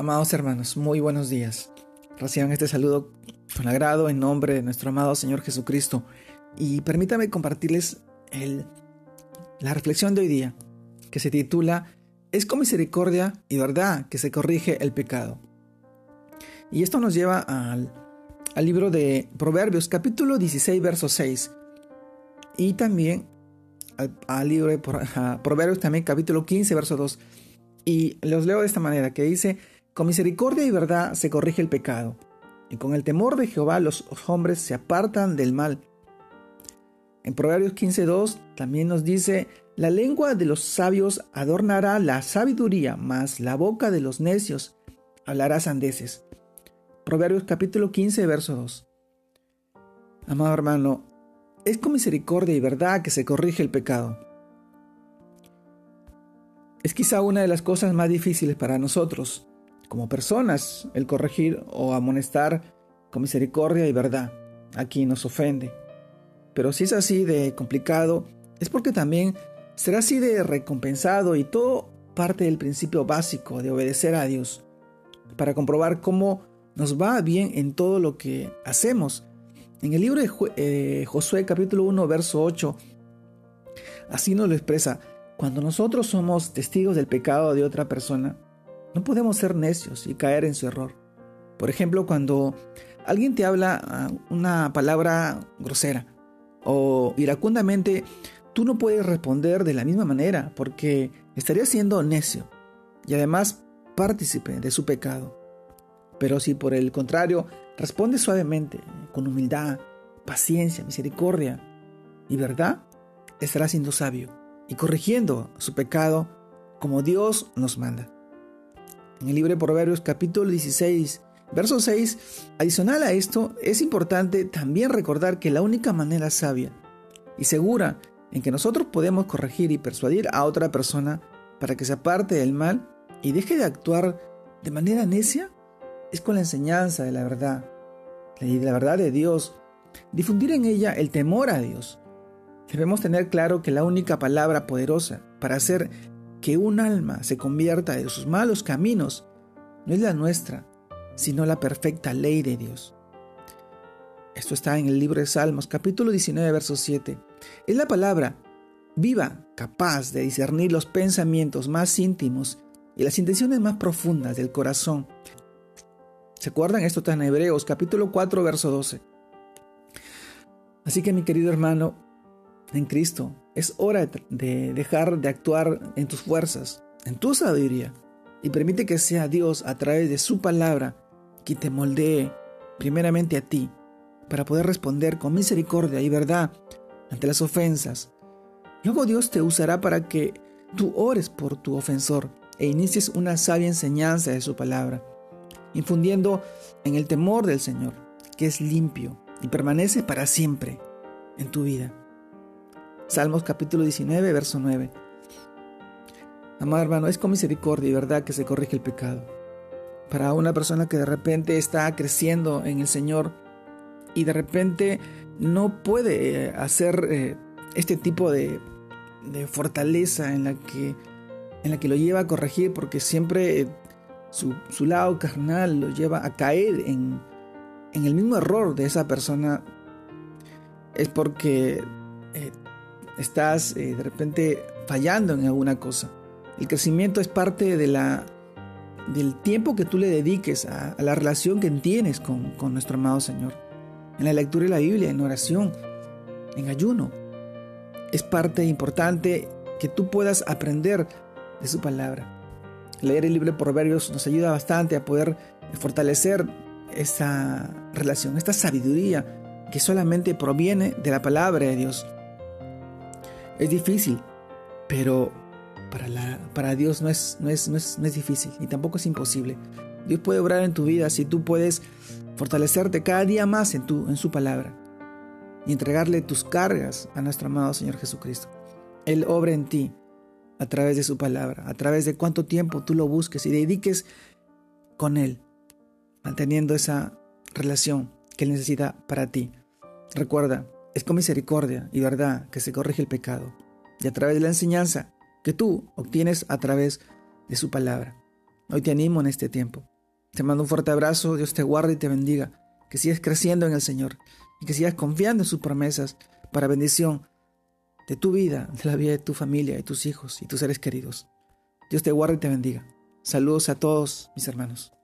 Amados hermanos, muy buenos días. Reciban este saludo con agrado en nombre de nuestro amado Señor Jesucristo. Y permítame compartirles el, la reflexión de hoy día, que se titula Es con misericordia y verdad que se corrige el pecado. Y esto nos lleva al, libro de Proverbios, capítulo 16, verso 6. Y también al, libro de Proverbios, también capítulo 15, verso 2. Y los leo de esta manera, que dice, con misericordia y verdad se corrige el pecado, y con el temor de Jehová los hombres se apartan del mal. En Proverbios 15.2 también nos dice, la lengua de los sabios adornará la sabiduría, mas la boca de los necios hablará sandeces. Proverbios capítulo 15, verso 2. Amado hermano, es con misericordia y verdad que se corrige el pecado. Es quizá una de las cosas más difíciles para nosotros, como personas el corregir o amonestar con misericordia y verdad a quien nos ofende. Pero si es así de complicado, es porque también será así de recompensado y todo parte del principio básico de obedecer a Dios, para comprobar cómo nos va bien en todo lo que hacemos. En el libro de eh, Josué capítulo 1 verso 8, así nos lo expresa, cuando nosotros somos testigos del pecado de otra persona, no podemos ser necios y caer en su error. Por ejemplo, cuando alguien te habla ah, una palabra grosera o iracundamente, tú no puedes responder de la misma manera porque estarías siendo necio y además partícipe de su pecado. Pero si por el contrario respondes suavemente, con humildad, paciencia, misericordia y verdad, estarás siendo sabio y corrigiendo su pecado como Dios nos manda en el libro de Proverbios capítulo 16, verso 6, adicional a esto, es importante también recordar que la única manera sabia y segura en que nosotros podemos corregir y persuadir a otra persona para que se aparte del mal y deje de actuar de manera necia es con la enseñanza de la verdad, de la verdad de Dios, difundir en ella el temor a Dios. Debemos tener claro que la única palabra poderosa para hacer que un alma se convierta de sus malos caminos no es la nuestra, sino la perfecta ley de Dios. Esto está en el libro de Salmos, capítulo 19, verso 7. Es la palabra viva, capaz de discernir los pensamientos más íntimos y las intenciones más profundas del corazón. ¿Se acuerdan? Esto está en Hebreos, capítulo 4, verso 12. Así que mi querido hermano, en Cristo, es hora de dejar de actuar en tus fuerzas, en tu sabiduría, y permite que sea Dios a través de su palabra quien te moldee primeramente a ti, para poder responder con misericordia y verdad ante las ofensas. Luego Dios te usará para que tú ores por tu ofensor e inicies una sabia enseñanza de su palabra, infundiendo en el temor del Señor, que es limpio y permanece para siempre en tu vida. Salmos capítulo 19, verso 9. Amado hermano, es con misericordia y verdad que se corrige el pecado. Para una persona que de repente está creciendo en el Señor y de repente no puede eh, hacer eh, este tipo de, fortaleza en la, que, en la que lo lleva a corregir porque siempre eh, su, lado carnal lo lleva a caer en, en, el mismo error de esa persona, es porque estás eh, de repente fallando en alguna cosa. El crecimiento es parte de la, del tiempo que tú le dediques a, la relación que tienes con, con nuestro amado Señor. En la lectura de la Biblia, en oración, en ayuno. Es parte importante que tú puedas aprender de su palabra. Leer el libro de Proverbios nos ayuda bastante a poder fortalecer esa relación, esta sabiduría que solamente proviene de la palabra de Dios. Es difícil, pero para, la, para Dios no es, no, es, no, es, no es difícil, ni tampoco es imposible. Dios puede obrar en tu vida si tú puedes fortalecerte cada día más en, tu, en su palabra y entregarle tus cargas a nuestro amado Señor Jesucristo. Él obra en ti a través de su palabra, a través de cuánto tiempo tú lo busques y dediques con Él, manteniendo esa relación que Él necesita para ti. Recuerda, es con misericordia y verdad que se corrige el pecado, y a través de la enseñanza que tú obtienes a través de su palabra. Hoy te animo en este tiempo. Te mando un fuerte abrazo, Dios te guarde y te bendiga, que sigas creciendo en el Señor y que sigas confiando en sus promesas para bendición de tu vida, de la vida de tu familia, de tus hijos y tus seres queridos. Dios te guarde y te bendiga. Saludos a todos mis hermanos.